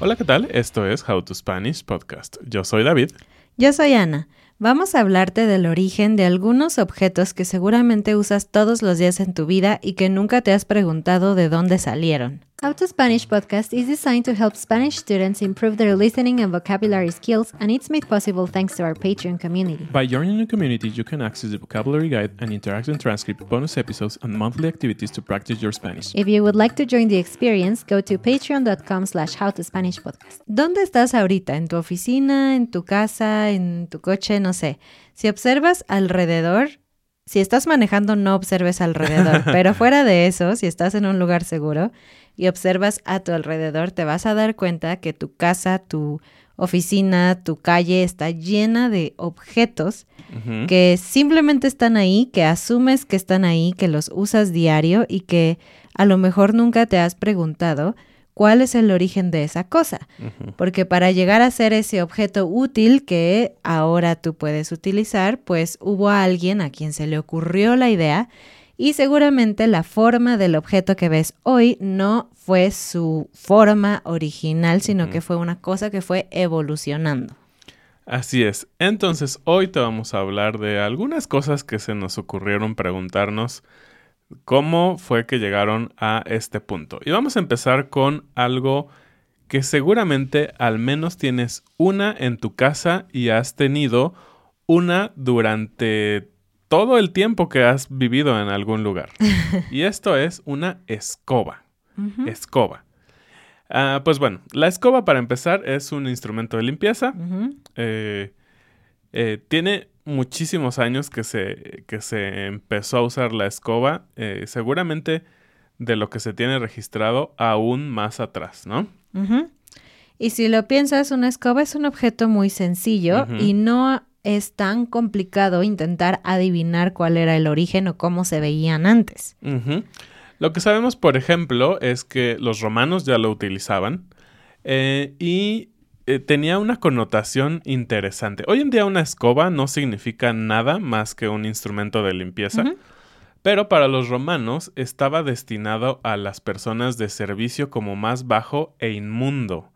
Hola, ¿qué tal? Esto es How to Spanish Podcast. Yo soy David. Yo soy Ana. Vamos a hablarte del origen de algunos objetos que seguramente usas todos los días en tu vida y que nunca te has preguntado de dónde salieron. How to Spanish podcast is designed to help Spanish students improve their listening and vocabulary skills, and it's made possible thanks to our Patreon community. By joining the community, you can access the vocabulary guide and interactive transcript, bonus episodes, and monthly activities to practice your Spanish. If you would like to join the experience, go to patreon.com slash howtospanishpodcast. ¿Dónde estás ahorita? ¿En tu oficina? ¿En tu casa? ¿En tu coche? No sé. Si observas alrededor, si estás manejando, no observes alrededor, pero fuera de eso, si estás en un lugar seguro y observas a tu alrededor, te vas a dar cuenta que tu casa, tu oficina, tu calle está llena de objetos que simplemente están ahí, que asumes que están ahí, que los usas diario y que a lo mejor nunca te has preguntado cuál es el origen de esa cosa. Porque para llegar a ser ese objeto útil que ahora tú puedes utilizar, pues hubo alguien a quien se le ocurrió la idea y seguramente la forma del objeto que ves hoy no fue su forma original, sino que fue una cosa que fue evolucionando. Así es. Entonces, hoy te vamos a hablar de algunas cosas que se nos ocurrieron preguntarnos cómo fue que llegaron a este punto. Y vamos a empezar con algo que seguramente al menos tienes una en tu casa y has tenido una durante todo el tiempo que has vivido en algún lugar. y esto es una escoba. Escoba. Ah, pues bueno, la escoba para empezar es un instrumento de limpieza. Eh, eh, tiene muchísimos años que se, que se empezó a usar la escoba. Eh, seguramente de lo que se tiene registrado aún más atrás, ¿no? Y si lo piensas, una escoba es un objeto muy sencillo y no es tan complicado intentar adivinar cuál era el origen o cómo se veían antes. Lo que sabemos, por ejemplo, es que los romanos ya lo utilizaban eh, y eh, tenía una connotación interesante. Hoy en día una escoba no significa nada más que un instrumento de limpieza. Pero para los romanos estaba destinado a las personas de servicio como más bajo e inmundo.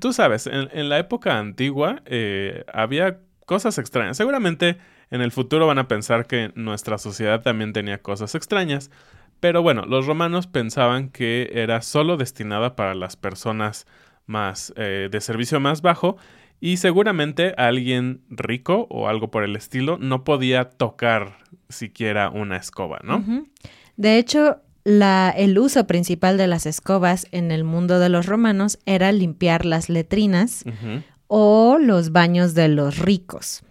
Tú sabes, en, la época antigua eh, había cosas extrañas. Seguramente en el futuro van a pensar que nuestra sociedad también tenía cosas extrañas, pero bueno, los romanos pensaban que era solo destinada para las personas más eh, de servicio más bajo y seguramente alguien rico o algo por el estilo no podía tocar siquiera una escoba, ¿no? De hecho, la, el uso principal de las escobas en el mundo de los romanos era limpiar las letrinas o los baños de los ricos.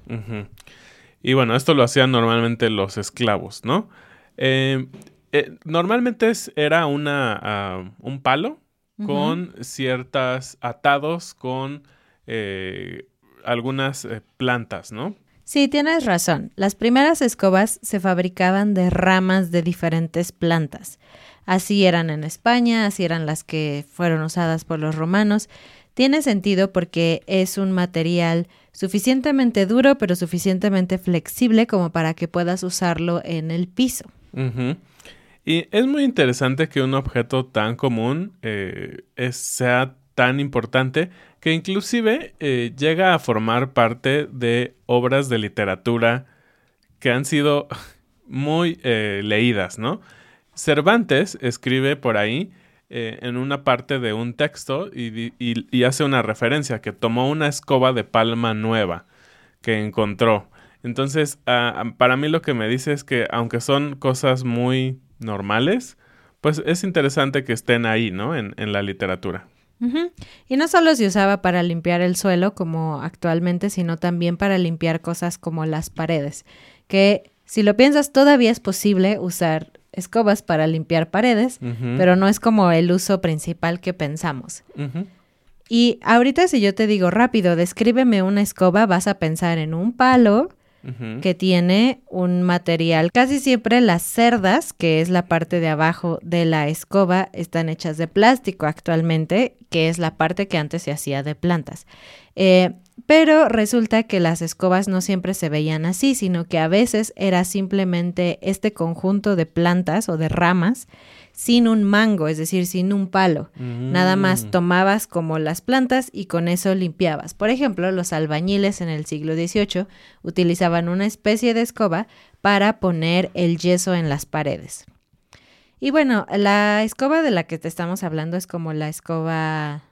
Y bueno, esto lo hacían normalmente los esclavos, ¿no? Eh, eh, normalmente era una, ah, un palo con ciertas atados con eh, algunas plantas, ¿no? Sí, tienes razón. Las primeras escobas se fabricaban de ramas de diferentes plantas. Así eran en España, así eran las que fueron usadas por los romanos tiene sentido porque es un material suficientemente duro pero suficientemente flexible como para que puedas usarlo en el piso. Y es muy interesante que un objeto tan común eh, sea tan importante que inclusive eh, llega a formar parte de obras de literatura que han sido muy eh, leídas, ¿no? Cervantes escribe por ahí eh, en una parte de un texto y, hace una referencia que tomó una escoba de palma nueva que encontró. Entonces, para mí lo que me dice es que aunque son cosas muy normales, pues es interesante que estén ahí, ¿no? En, la literatura. Y no solo se usaba para limpiar el suelo como actualmente, sino también para limpiar cosas como las paredes, que si lo piensas todavía es posible usar escobas para limpiar paredes, pero no es como el uso principal que pensamos. Y ahorita si yo te digo rápido, descríbeme una escoba, vas a pensar en un palo que tiene un material. Casi siempre las cerdas, que es la parte de abajo de la escoba, están hechas de plástico actualmente, que es la parte que antes se hacía de plantas. Eh, pero resulta que las escobas no siempre se veían así, sino que a veces era simplemente este conjunto de plantas o de ramas sin un mango, es decir, sin un palo. Nada más Mm. tomabas como las plantas y con eso limpiabas. Por ejemplo, los albañiles en el siglo XVIII utilizaban una especie de escoba para poner el yeso en las paredes. Y bueno, la escoba de la que te estamos hablando es como la escoba,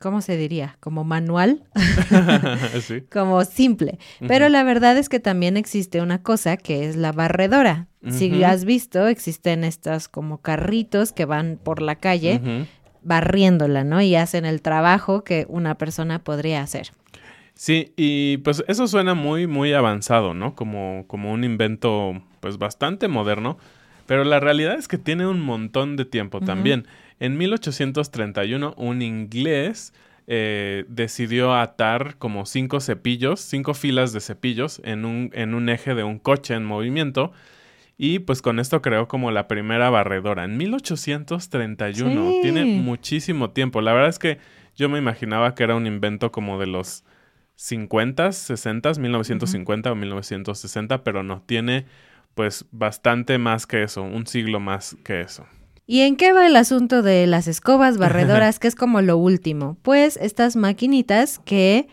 ¿cómo se diría? Como manual, sí. como simple. Pero la verdad es que también existe una cosa que es la barredora. Si has visto, existen estos como carritos que van por la calle barriéndola, ¿no? Y hacen el trabajo que una persona podría hacer. Sí, y pues eso suena muy, muy avanzado, ¿no? Como, como un invento, pues bastante moderno. Pero la realidad es que tiene un montón de tiempo también. En 1831, un inglés eh, decidió atar como cinco cepillos, cinco filas de cepillos en un, en un eje de un coche en movimiento. Y pues con esto creó como la primera barredora. En 1831. Sí. Tiene muchísimo tiempo. La verdad es que yo me imaginaba que era un invento como de los 50, 60, 1950 o 1960, pero no, tiene pues bastante más que eso, un siglo más que eso. ¿Y en qué va el asunto de las escobas barredoras, que es como lo último? Pues estas maquinitas que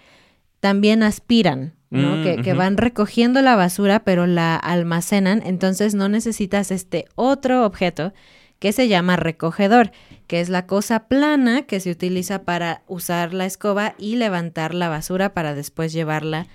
también aspiran, ¿no? Mm, que, van recogiendo la basura, pero la almacenan, entonces no necesitas este otro objeto que se llama recogedor, que es la cosa plana que se utiliza para usar la escoba y levantar la basura para después llevarla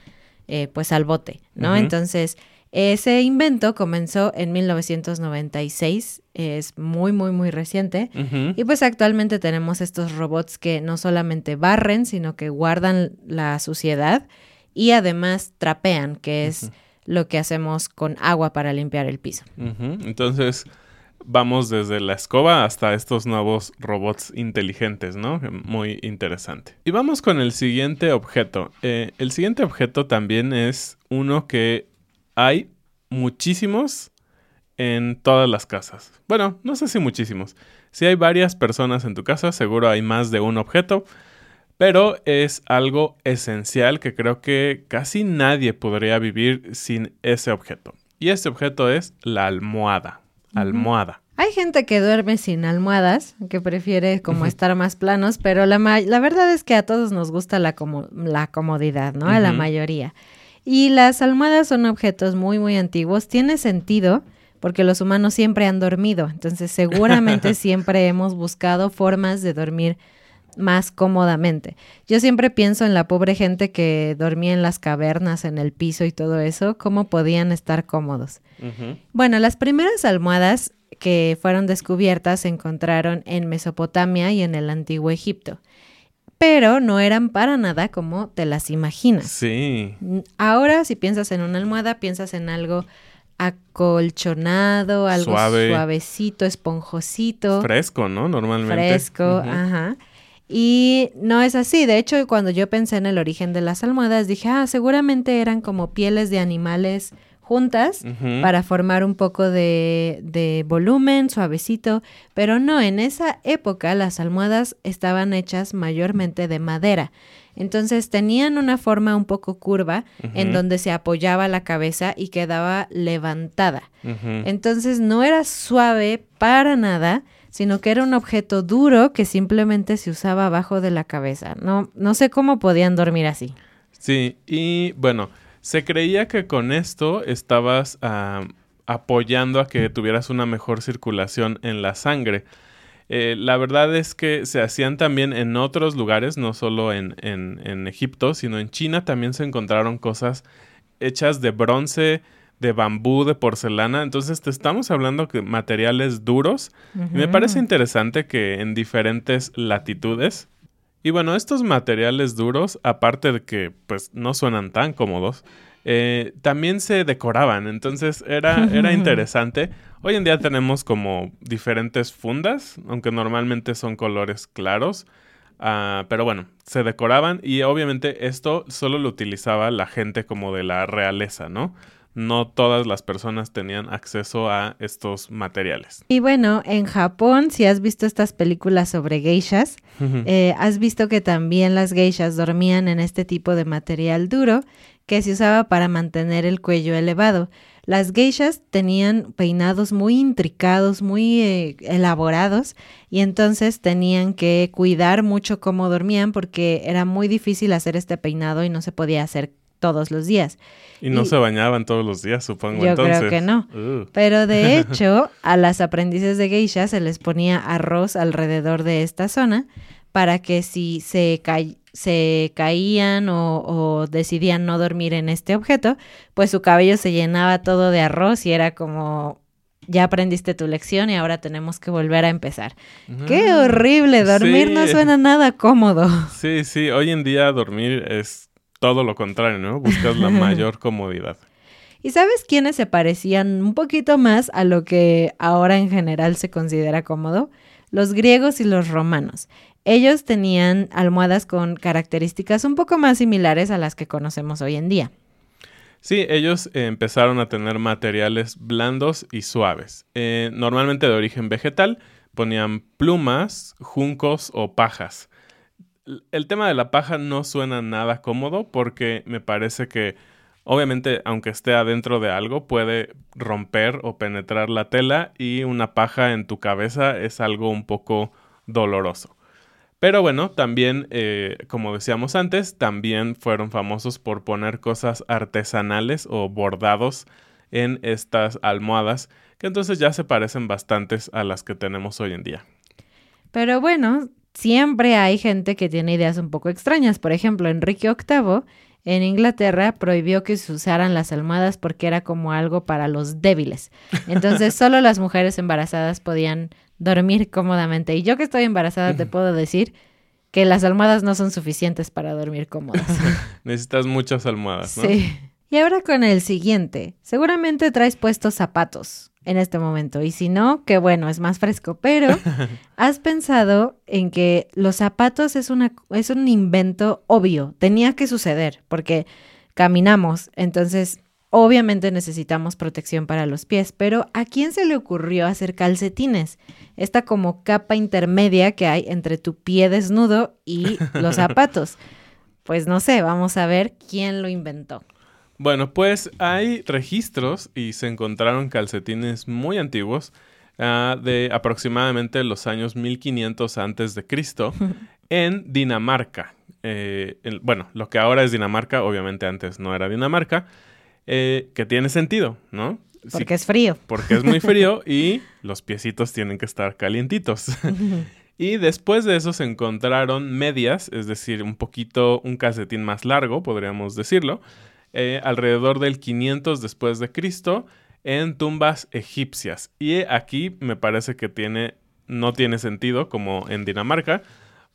eh, pues al bote, ¿no? Entonces, ese invento comenzó en 1996, es muy, muy, muy reciente. Y pues actualmente tenemos estos robots que no solamente barren, sino que guardan la suciedad y además trapean, que es lo que hacemos con agua para limpiar el piso. Entonces, vamos desde la escoba hasta estos nuevos robots inteligentes, ¿no? Muy interesante. Y vamos con el siguiente objeto. Eh, el siguiente objeto también es uno que hay muchísimos en todas las casas. Bueno, no sé si muchísimos. Si hay varias personas en tu casa, seguro hay más de un objeto. Pero es algo esencial que creo que casi nadie podría vivir sin ese objeto. Y ese objeto es la almohada. Almohada. Hay gente que duerme sin almohadas, que prefiere como estar más planos, pero la, ma- la verdad es que a todos nos gusta la, como- la comodidad, ¿no? A la mayoría. Y las almohadas son objetos muy, muy antiguos. Tiene sentido porque los humanos siempre han dormido, entonces seguramente siempre hemos buscado formas de dormir más cómodamente. Yo siempre pienso en la pobre gente que dormía en las cavernas, en el piso y todo eso, cómo podían estar cómodos. Bueno, las primeras almohadas que fueron descubiertas se encontraron en Mesopotamia y en el antiguo Egipto, pero no eran para nada como te las imaginas. Sí. Ahora, si piensas en una almohada, piensas en algo acolchonado, algo Suave. suavecito, esponjosito, Fresco, ¿no? Normalmente. fresco, ajá. Y no es así. De hecho, cuando yo pensé en el origen de las almohadas, dije, ah, seguramente eran como pieles de animales juntas para formar un poco de, de volumen, suavecito. Pero no, en esa época las almohadas estaban hechas mayormente de madera. Entonces tenían una forma un poco curva en donde se apoyaba la cabeza y quedaba levantada. Entonces no era suave para nada, sino que era un objeto duro que simplemente se usaba abajo de la cabeza. No, no sé cómo podían dormir así. Sí, y bueno, se creía que con esto estabas ah, apoyando a que tuvieras una mejor circulación en la sangre. Eh, la verdad es que se hacían también en otros lugares, no solo en, en- en Egipto, sino en China también se encontraron cosas hechas de bronce, de bambú, de porcelana. Entonces te estamos hablando que materiales duros. Y me parece interesante que en diferentes latitudes. Y bueno, estos materiales duros, aparte de que pues no suenan tan cómodos, eh, también se decoraban. Entonces era, era interesante. Hoy en día tenemos como diferentes fundas, aunque normalmente son colores claros. Ah, pero bueno, se decoraban y obviamente esto solo lo utilizaba la gente como de la realeza, ¿no? No todas las personas tenían acceso a estos materiales. Y bueno, en Japón, si has visto estas películas sobre geishas, eh, has visto que también las geishas dormían en este tipo de material duro que se usaba para mantener el cuello elevado. Las geishas tenían peinados muy intricados, muy eh, elaborados, y entonces tenían que cuidar mucho cómo dormían porque era muy difícil hacer este peinado y no se podía hacer todos los días. Y no se bañaban todos los días, supongo. Yo entonces. creo que no. Uh. Pero de hecho, a las aprendices de geisha se les ponía arroz alrededor de esta zona para que si se, ca- se caían o, o decidían no dormir en este objeto, pues su cabello se llenaba todo de arroz y era como, ya aprendiste tu lección y ahora tenemos que volver a empezar. ¡Qué horrible! Dormir no suena nada cómodo. Sí, sí, hoy en día dormir es todo lo contrario, ¿no? Buscas la mayor comodidad. ¿Y sabes quiénes se parecían un poquito más a lo que ahora en general se considera cómodo? Los griegos y los romanos. Ellos tenían almohadas con características un poco más similares a las que conocemos hoy en día. Sí, ellos eh, empezaron a tener materiales blandos y suaves. Eh, normalmente de origen vegetal, ponían plumas, juncos o pajas. El tema de la paja no suena nada cómodo porque me parece que, obviamente, aunque esté adentro de algo, puede romper o penetrar la tela y una paja en tu cabeza es algo un poco doloroso. Pero bueno, también, eh, como decíamos antes, también fueron famosos por poner cosas artesanales o bordados en estas almohadas, que entonces ya se parecen bastantes a las que tenemos hoy en día. Pero bueno, siempre hay gente que tiene ideas un poco extrañas. Por ejemplo, Enrique VIII en Inglaterra prohibió que se usaran las almohadas porque era como algo para los débiles. Entonces, solo las mujeres embarazadas podían dormir cómodamente. Y yo que estoy embarazada te puedo decir que las almohadas no son suficientes para dormir cómodas. Necesitas muchas almohadas, ¿no? Sí. Y ahora con el siguiente. Seguramente traes puestos zapatos en este momento. Y si no, qué bueno, es más fresco. Pero has pensado en que los zapatos es, una, es un invento obvio. Tenía que suceder porque caminamos. Entonces, obviamente necesitamos protección para los pies. Pero ¿a quién se le ocurrió hacer calcetines? Esta como capa intermedia que hay entre tu pie desnudo y los zapatos. Pues no sé, vamos a ver quién lo inventó. Bueno, pues hay registros y se encontraron calcetines muy antiguos ah, de aproximadamente los años 1500 antes de Cristo en Dinamarca. Eh, bueno, lo que ahora es Dinamarca, obviamente antes no era Dinamarca, eh, que tiene sentido, ¿no? Sí, Porque es frío. porque es muy frío y los piecitos tienen que estar calientitos. y después de eso se encontraron medias, es decir, un poquito, un calcetín más largo, podríamos decirlo, eh, alrededor del 500 después de Cristo en tumbas egipcias. Y aquí me parece que tiene, no tiene sentido como en Dinamarca,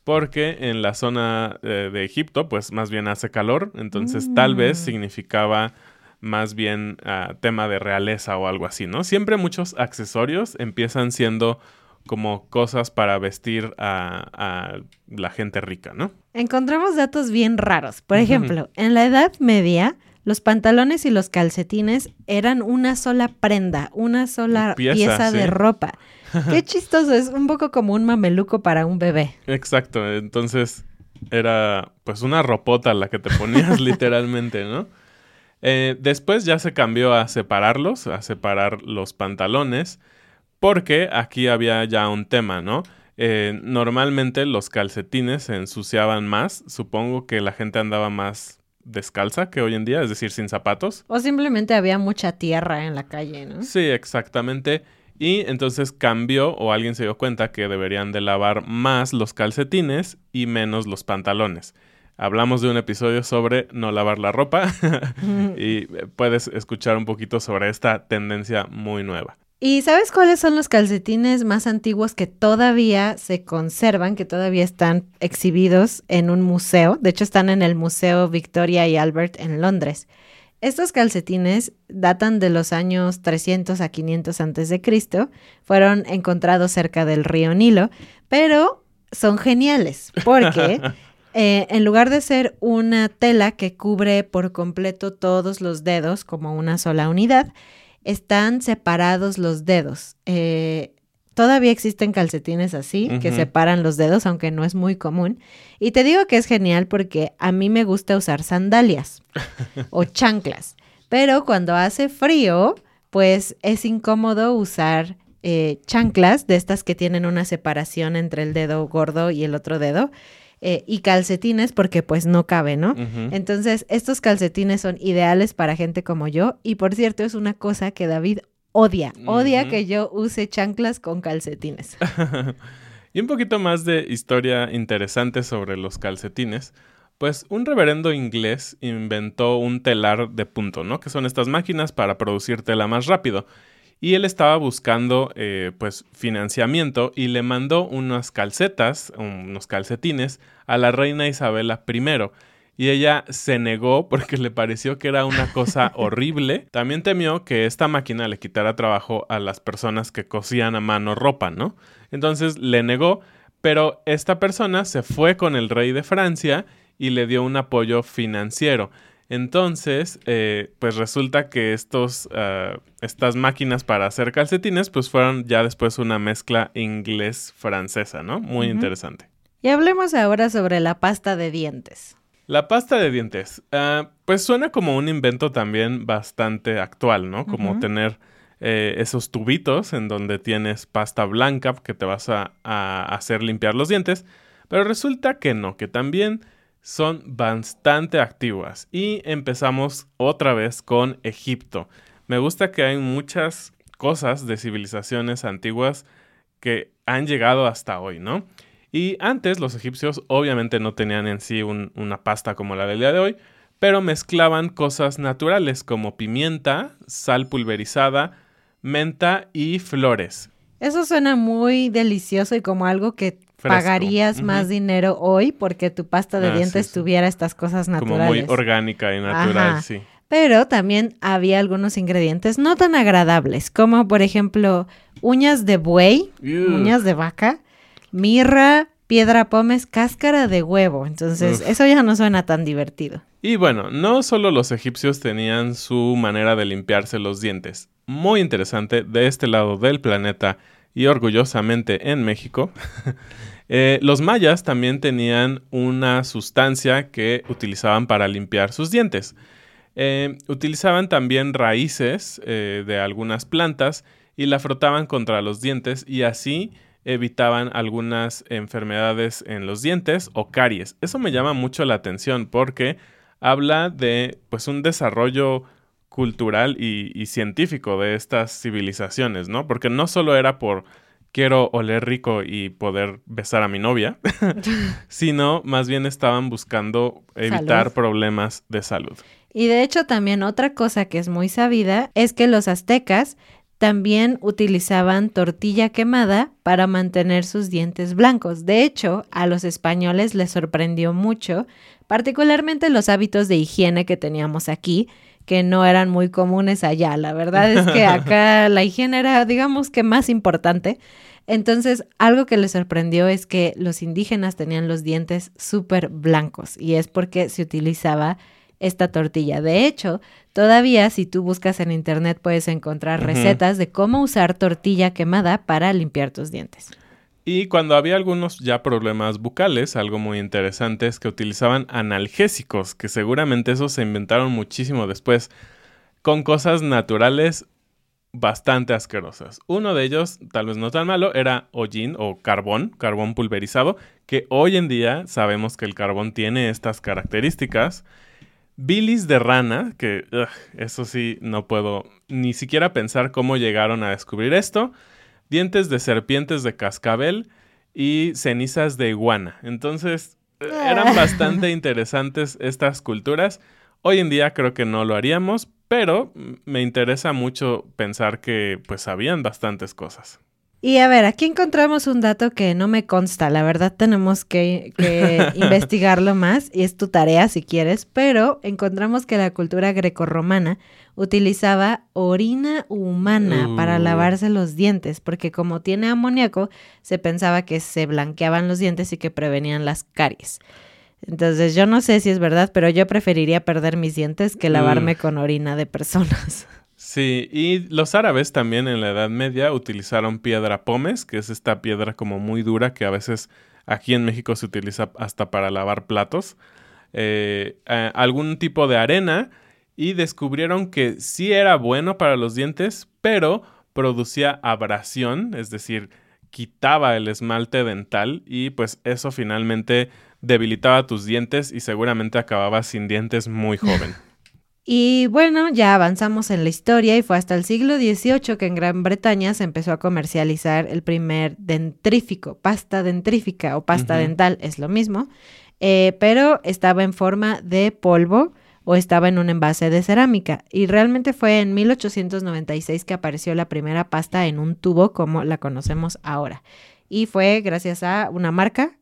porque en la zona eh, de Egipto, pues más bien hace calor, entonces tal vez significaba más bien ah, tema de realeza o algo así, ¿no? Siempre muchos accesorios empiezan siendo como cosas para vestir a, a la gente rica, ¿no? Encontramos datos bien raros. Por ejemplo, en la Edad Media, los pantalones y los calcetines eran una sola prenda, una sola Pieza, pieza, de ropa. Qué chistoso, es un poco como un mameluco para un bebé. Exacto, entonces era pues una ropota la que te ponías literalmente, ¿no? Eh, después ya se cambió a separarlos, a separar los pantalones, porque aquí había ya un tema, ¿no? Eh, normalmente los calcetines se ensuciaban más, supongo que la gente andaba más descalza que hoy en día, es decir, sin zapatos. O simplemente había mucha tierra en la calle, ¿no? Sí, exactamente. Y entonces cambió o alguien se dio cuenta que deberían de lavar más los calcetines y menos los pantalones. Hablamos de un episodio sobre no lavar la ropa y puedes escuchar un poquito sobre esta tendencia muy nueva. ¿Y sabes cuáles son los calcetines más antiguos que todavía se conservan, que todavía están exhibidos en un museo? De hecho, están en el Museo Victoria y Albert en Londres. Estos calcetines datan de los años 300 a 500 antes de Cristo, fueron encontrados cerca del río Nilo, pero son geniales porque eh, en lugar de ser una tela que cubre por completo todos los dedos como una sola unidad, están separados los dedos. Eh, todavía existen calcetines así, que separan los dedos, aunque no es muy común. Y te digo que es genial porque a mí me gusta usar sandalias o chanclas. Pero cuando hace frío, pues es incómodo usar eh, chanclas de estas que tienen una separación entre el dedo gordo y el otro dedo. Eh, y calcetines porque pues no cabe, ¿no? Entonces, estos calcetines son ideales para gente como yo y por cierto es una cosa que David odia, odia que yo use chanclas con calcetines. y un poquito más de historia interesante sobre los calcetines. Pues un reverendo inglés inventó un telar de punto, ¿no? Que son estas máquinas para producir tela más rápido y él estaba buscando eh, pues financiamiento y le mandó unas calcetas, unos calcetines a la reina Isabela I. Y ella se negó porque le pareció que era una cosa horrible. También temió que esta máquina le quitara trabajo a las personas que cosían a mano ropa, ¿no? Entonces le negó, pero esta persona se fue con el rey de Francia y le dio un apoyo financiero. Entonces, eh, pues resulta que estos, ah, estas máquinas para hacer calcetines, pues fueron ya después una mezcla inglés-francesa, ¿no? Muy interesante. Y hablemos ahora sobre la pasta de dientes. La pasta de dientes, ah, pues suena como un invento también bastante actual, ¿no? Como tener eh, esos tubitos en donde tienes pasta blanca que te vas a hacer limpiar los dientes, pero resulta que no, que también son bastante activas. Y empezamos otra vez con Egipto. Me gusta que hay muchas cosas de civilizaciones antiguas que han llegado hasta hoy, ¿no? Y antes los egipcios obviamente no tenían en sí una pasta como la del día de hoy, pero mezclaban cosas naturales como pimienta, sal pulverizada, menta y flores. Eso suena muy delicioso y como algo que pagarías más dinero hoy porque tu pasta de ah, dientes tuviera estas cosas naturales. Como muy orgánica y natural, sí. Pero también había algunos ingredientes no tan agradables, como por ejemplo uñas de buey, uñas de vaca, mirra, piedra pomes, cáscara de huevo. Entonces, eso ya no suena tan divertido. Y bueno, no solo los egipcios tenían su manera de limpiarse los dientes. Muy interesante, de este lado del planeta y orgullosamente en México, eh, los mayas también tenían una sustancia que utilizaban para limpiar sus dientes. Eh, utilizaban también raíces eh, de algunas plantas y la frotaban contra los dientes y así evitaban algunas enfermedades en los dientes o caries. Eso me llama mucho la atención porque habla de pues un desarrollo cultural y, científico de estas civilizaciones, ¿no? Porque no solo era por quiero oler rico y poder besar a mi novia, sino más bien estaban buscando evitar problemas de salud. Y de hecho también otra cosa que es muy sabida es que los aztecas también utilizaban tortilla quemada para mantener sus dientes blancos. De hecho, a los españoles les sorprendió mucho, particularmente los hábitos de higiene que teníamos aquí, que no eran muy comunes allá. La verdad es que acá la higiene era, digamos que más importante. Entonces, algo que les sorprendió es que los indígenas tenían los dientes súper blancos y es porque se utilizaba esta tortilla. De hecho, todavía si tú buscas en internet puedes encontrar recetas de cómo usar tortilla quemada para limpiar tus dientes. Y cuando había algunos ya problemas bucales, algo muy interesante es que utilizaban analgésicos, que seguramente esos se inventaron muchísimo después, con cosas naturales bastante asquerosas. Uno de ellos, tal vez no tan malo, era hollín o carbón, carbón pulverizado, que hoy en día sabemos que el carbón tiene estas características. Bilis de rana, que eso sí no puedo ni siquiera pensar cómo llegaron a descubrir esto dientes de serpientes de cascabel y cenizas de iguana. Entonces, eran ah. bastante interesantes estas culturas. Hoy en día creo que no lo haríamos, pero me interesa mucho pensar que pues sabían bastantes cosas. Y a ver, aquí encontramos un dato que no me consta, la verdad tenemos que, que investigarlo más y es tu tarea si quieres, pero encontramos que la cultura grecorromana utilizaba orina humana para Uh. lavarse los dientes, porque como tiene amoníaco, se pensaba que se blanqueaban los dientes y que prevenían las caries. Entonces yo no sé si es verdad, pero yo preferiría perder mis dientes que lavarme con orina de personas. Sí, y los árabes también en la Edad Media utilizaron piedra pómez, que es esta piedra como muy dura que a veces aquí en México se utiliza hasta para lavar platos. Eh, algún tipo de arena y descubrieron que sí era bueno para los dientes, pero producía abrasión, es decir, quitaba el esmalte dental y pues eso finalmente debilitaba tus dientes y seguramente acababas sin dientes muy joven. Y bueno, ya avanzamos en la historia y fue hasta el siglo XVIII que en Gran Bretaña se empezó a comercializar el primer dentrífico, pasta dentrífica o pasta dental, es lo mismo, eh, pero estaba en forma de polvo o estaba en un envase de cerámica. Y realmente fue en 1896 que apareció la primera pasta en un tubo como la conocemos ahora. Y fue gracias a una marca,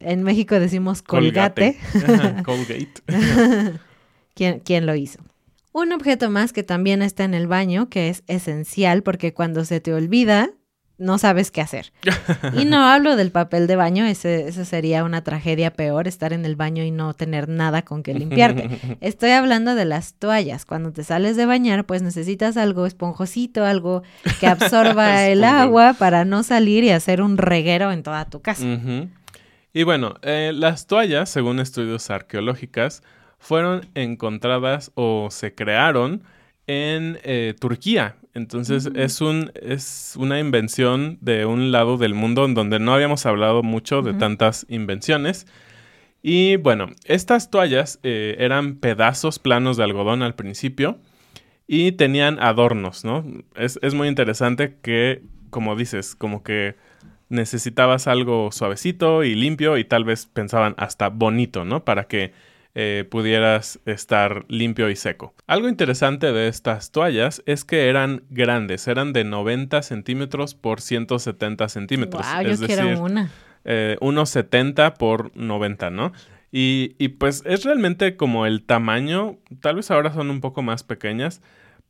en México decimos colgate. Colgate. ¿Quién, quién lo hizo. Un objeto más que también está en el baño, que es esencial porque cuando se te olvida, no sabes qué hacer. Y no hablo del papel de baño, ese, eso sería una tragedia peor, estar en el baño y no tener nada con que limpiarte. Estoy hablando de las toallas. Cuando te sales de bañar, pues necesitas algo esponjosito, algo que absorba el agua para no salir y hacer un reguero en toda tu casa. Y bueno, eh, las toallas, según estudios arqueológicas, fueron encontradas o se crearon en eh, Turquía. Entonces es, un, es una invención de un lado del mundo en donde no habíamos hablado mucho de tantas invenciones. Y bueno, estas toallas eh, eran pedazos planos de algodón al principio y tenían adornos, ¿no? Es, es muy interesante que, como dices, como que necesitabas algo suavecito y limpio y tal vez pensaban hasta bonito, ¿no? Para que eh, pudieras estar limpio y seco. Algo interesante de estas toallas es que eran grandes, eran de 90 centímetros por 170 centímetros. Wow, yo es quiero decir, una. eh, unos 70 por 90, ¿no? Y, y pues es realmente como el tamaño, tal vez ahora son un poco más pequeñas,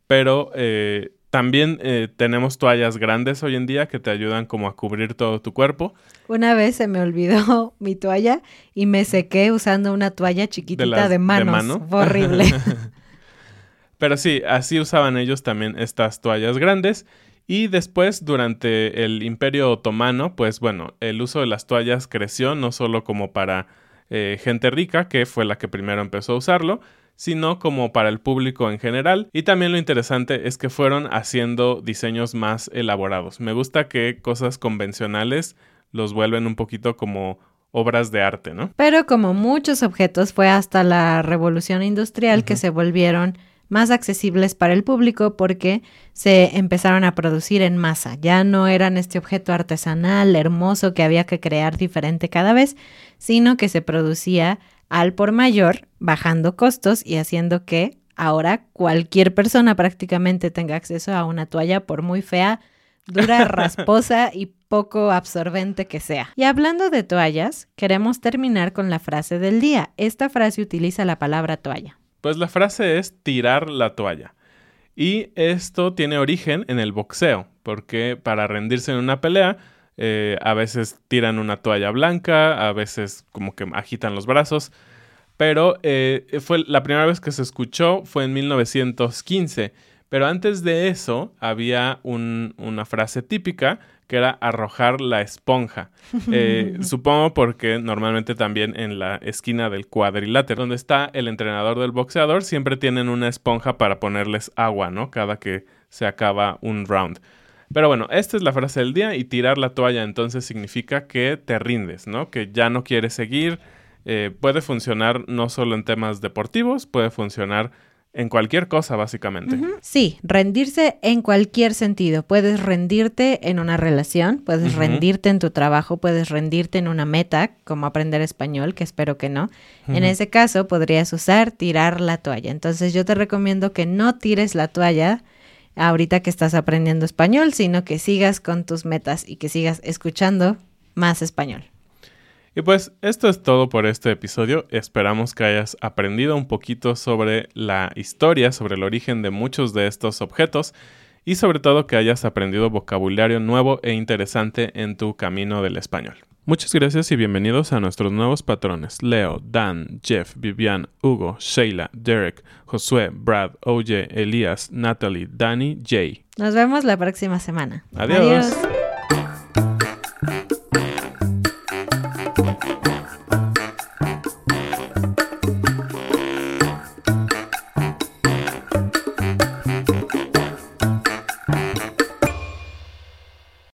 pero eh, también eh, tenemos toallas grandes hoy en día que te ayudan como a cubrir todo tu cuerpo. Una vez se me olvidó mi toalla y me sequé usando una toalla chiquitita de, las- de manos. mano. Fue horrible. Pero sí, así usaban ellos también estas toallas grandes. Y después, durante el Imperio Otomano, pues bueno, el uso de las toallas creció no solo como para eh, gente rica, que fue la que primero empezó a usarlo, sino como para el público en general. Y también lo interesante es que fueron haciendo diseños más elaborados. Me gusta que cosas convencionales los vuelven un poquito como obras de arte, ¿no? Pero como muchos objetos, fue hasta la revolución industrial que se volvieron más accesibles para el público porque se empezaron a producir en masa. Ya no eran este objeto artesanal, hermoso, que había que crear diferente cada vez, sino que se producía al por mayor, bajando costos y haciendo que ahora cualquier persona prácticamente tenga acceso a una toalla, por muy fea, dura, rasposa y poco absorbente que sea. Y hablando de toallas, queremos terminar con la frase del día. Esta frase utiliza la palabra toalla. Pues la frase es tirar la toalla. Y esto tiene origen en el boxeo, porque para rendirse en una pelea, eh, a veces tiran una toalla blanca, a veces como que agitan los brazos, pero eh, fue la primera vez que se escuchó fue en 1915. Pero antes de eso había un- una frase típica que era arrojar la esponja. Eh, supongo porque normalmente también en la esquina del cuadrilátero, donde está el entrenador del boxeador, siempre tienen una esponja para ponerles agua, ¿no? Cada que se acaba un round. Pero bueno, esta es la frase del día y tirar la toalla entonces significa que te rindes, ¿no? Que ya no quieres seguir. Eh, puede funcionar no solo en temas deportivos, puede funcionar en cualquier cosa básicamente. Sí, rendirse en cualquier sentido. Puedes rendirte en una relación, puedes rendirte en tu trabajo, puedes rendirte en una meta, como aprender español, que espero que no. En ese caso, podrías usar tirar la toalla. Entonces, yo te recomiendo que no tires la toalla ahorita que estás aprendiendo español, sino que sigas con tus metas y que sigas escuchando más español. Y pues esto es todo por este episodio. Esperamos que hayas aprendido un poquito sobre la historia, sobre el origen de muchos de estos objetos y sobre todo que hayas aprendido vocabulario nuevo e interesante en tu camino del español. Muchas gracias y bienvenidos a nuestros nuevos patrones Leo, Dan, Jeff, Vivian, Hugo, Sheila, Derek, Josué, Brad, OJ, Elías, Natalie, Danny, Jay. Nos vemos la próxima semana. Adiós.